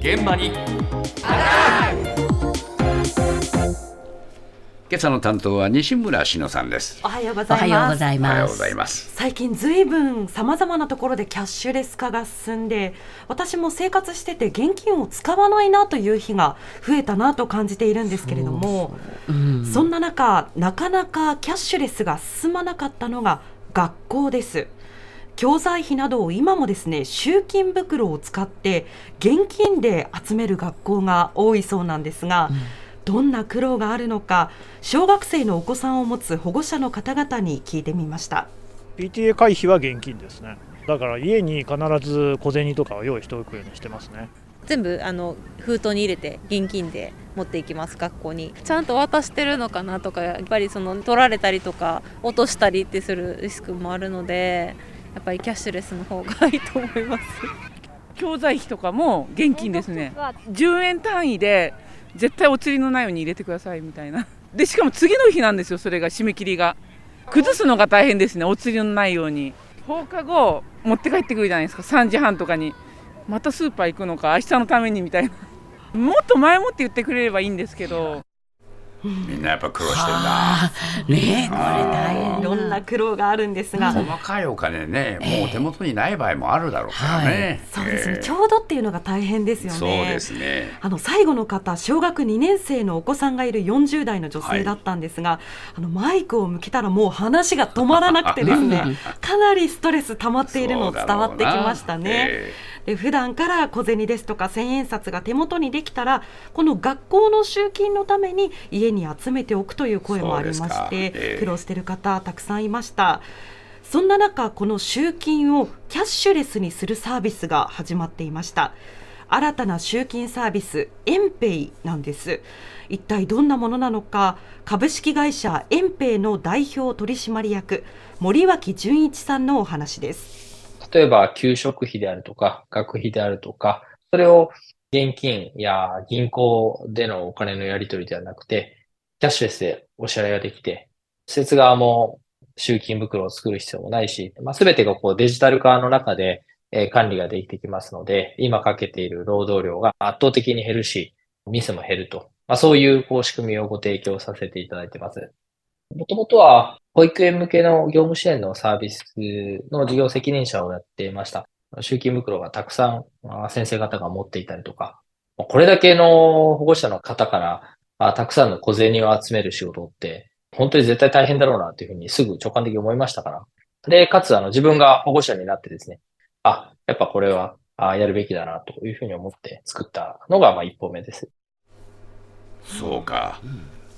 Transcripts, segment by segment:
現場に今朝の担当は西村篠さんですおはようございます。おはようございおはようごます。ざいます最近ずいぶんさまざまなところでキャッシュレス化が進んで私も生活してて現金を使わないなという日が増えたなと感じているんですけれどもうんそんな中なかなかキャッシュレスが進まなかったのが学校です教材費などを今もですね集金袋を使って現金で集める学校が多いそうなんですが、どんな苦労があるのか小学生のお子さんを持つ保護者の方々に聞いてみました。PTA 会費は現金ですね。だから家に必ず小銭とかを用意しておくようにしてますね。全部あの封筒に入れて現金で持っていきます学校に。ちゃんと渡してるのかなとかやっぱりその取られたりとか落としたりってするリスクもあるのでやっぱりキャッシュレスの方がいいと思います。教材費とかも現金ですね。10円単位で絶対お釣りのないように入れてくださいみたいな。でしかも次の日なんですよそれが締め切りが。崩すのが大変ですねお釣りのないように。放課後持って帰ってくるじゃないですか3時半とかに。またスーパー行くのか明日のためにみたいな。もっと前もって言ってくれればいいんですけどみんなやっぱ苦労してんだ。あ。ーねえ、これ大変いろんな苦労があるんですが、細かいお金ねもう手元にない場合もあるだろうからね、そうですね、えーちょうどっていうのが大変ですよね。そうですね。あの最後の方、小学2年生のお子さんがいる40代の女性だったんですが、あのマイクを向けたらもう話が止まらなくてですね、かなりストレス溜まっているの伝わってきましたね。え。で普段から小銭ですとか千円札が手元にできたらこの学校の集金のために家に集めておくという声もありまして、ええ。苦労している方たくさんいました。そんな中この集金をキャッシュレスにするサービスが始まっていました。新たな集金サービスエンペイなんです。一体どんなものなのか。株式会社エンペイの代表取締役森脇純一さんのお話です。例えば、給食費であるとか、学費であるとか、それを現金や銀行でのお金のやり取りではなくて、キャッシュレスでお支払いができて、施設側も集金袋を作る必要もないし、まあ、全てがこうデジタル化の中で、えー管理ができてきますので、今かけている労働量が圧倒的に減るし、ミスも減ると。まあ、そういうこう仕組みをご提供させていただいてます。もともとは、保育園向けの業務支援のサービスの事業責任者をやっていました。集金袋がたくさん先生方が持っていたりとか、これだけの保護者の方からあたくさんの小銭を集める仕事って、本当に絶対大変だろうなというふうにすぐ直感的に思いましたから。で、かつあの自分が保護者になってですね、あ、やっぱこれはあやるべきだなというふうに思って作ったのがまあ一歩目です。そうか、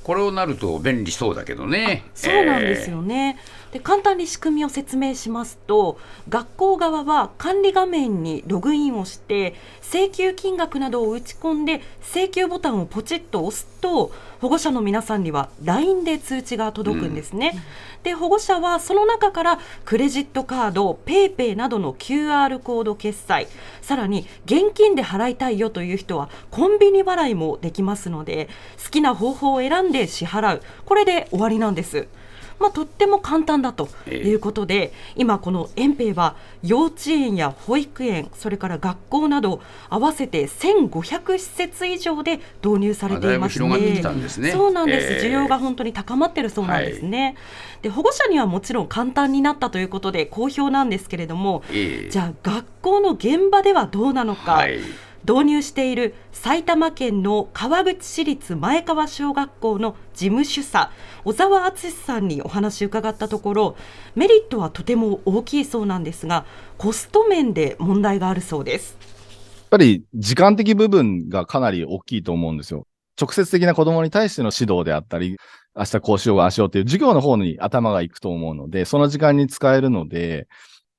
これをなると便利そうだけどねそうなんですよね。で簡単に仕組みを説明しますと学校側は管理画面にログインをして請求金額などを打ち込んで請求ボタンをポチッと押すと保護者の皆さんには LINE で通知が届くんですね。で保護者はその中からクレジットカード PayPay などの QR コード決済さらに現金で払いたいよという人はコンビニ払いもできますので好きな方法を選んで支払うこれで終わりなんです。まあ、とっても簡単だということで、今このエンペイは幼稚園や保育園それから学校など合わせて1500施設以上で導入されていますね。そうなんです、ええ。需要が本当に高まってるそうなんですね、で保護者にはもちろん簡単になったということで好評なんですけれどもええ。じゃあ学校の現場ではどうなのか、はい導入している埼玉県の川口市立前川小学校の事務主査小沢敦さんにお話を伺ったところメリットはとても大きいそうなんですがコスト面で問題があるそうです。やっぱり時間的部分がかなり大きいと思うんですよ。直接的な子供に対しての指導であったり、明日こうしようあしようっていう授業の方に頭が行くと思うので、その時間に使えるので、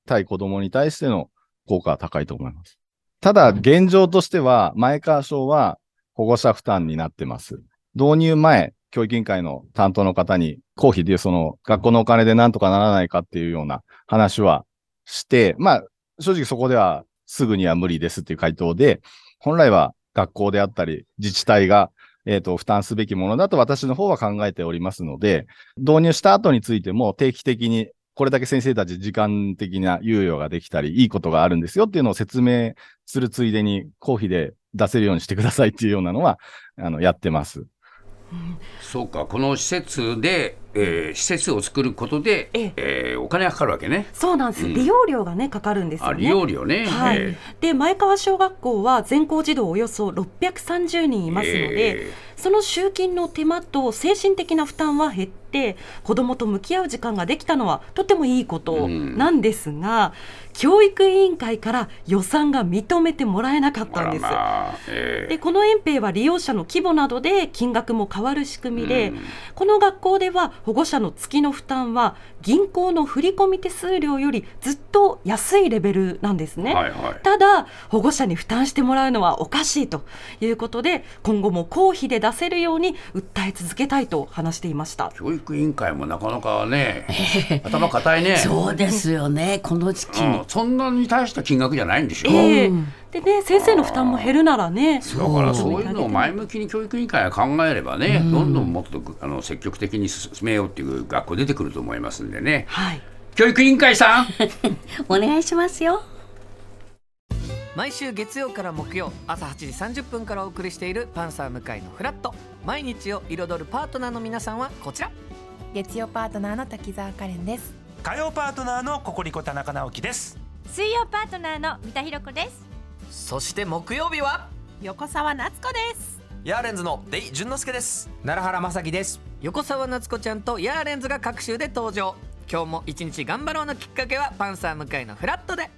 対子供に対しての効果は高いと思います。ただ、現状としては、前川省は保護者負担になってます。導入前、教育委員会の担当の方に、公費でその学校のお金でなんとかならないかっていうような話はして、まあ、正直そこではすぐには無理ですっていう回答で、本来は学校であったり自治体が、えっ、と、負担すべきものだと私の方は考えておりますので、導入した後についても定期的にこれだけ先生たち時間的な猶予ができたり、いいことがあるんですよっていうのを説明するついでに、公費で出せるようにしてくださいっていうようなのは、あの、やってます。そうか、この施設で、えー施設を作ることで、ええーお金がかかるわけね。そうなんです、うん利用料がねかかるんですよあ、ね。利用料ね。はいえで前川小学校は全校児童およそ630人いますので、えその集金の手間と精神的な負担は減って子どもと向き合う時間ができたのはとてもいいことなんですが、教育委員会から予算が認めてもらえなかったんです。まあ、えでこの園兵は利用者の規模などで金額も変わる仕組みで、うんこの学校では保護者の月の負担は銀行の振込手数料よりずっと安いレベルなんですね。はいはい。ただ保護者に負担してもらうのはおかしいということで今後も公費で出せるように訴え続けたいと話していました。教育委員会もなかなかね、頭固いね。そうですよね、この時期に。うん、そんなに大した金額じゃないんでしょ？ええでね先生の負担も減るならね。だからそういうのを前向きに教育委員会が考えればね、どんどんもっとあの積極的に進めようっていう学校出てくると思いますんでね。はい。教育委員会さん。お願いしますよ。毎週月曜から木曜朝8時30分からお送りしているパンサー向井のフラット。毎日を彩るパートナーの皆さんはこちら。月曜パートナーの滝沢カレンです。火曜パートナーのココリコ田中直樹です。水曜パートナーの三田寛子ですそして木曜日は？横澤夏子です。ヤーレンズのデイ淳之介です。奈良原まさきです。横澤夏子ちゃんとヤーレンズが各週で登場。今日も一日頑張ろうのきっかけはパンサー向井のフラットで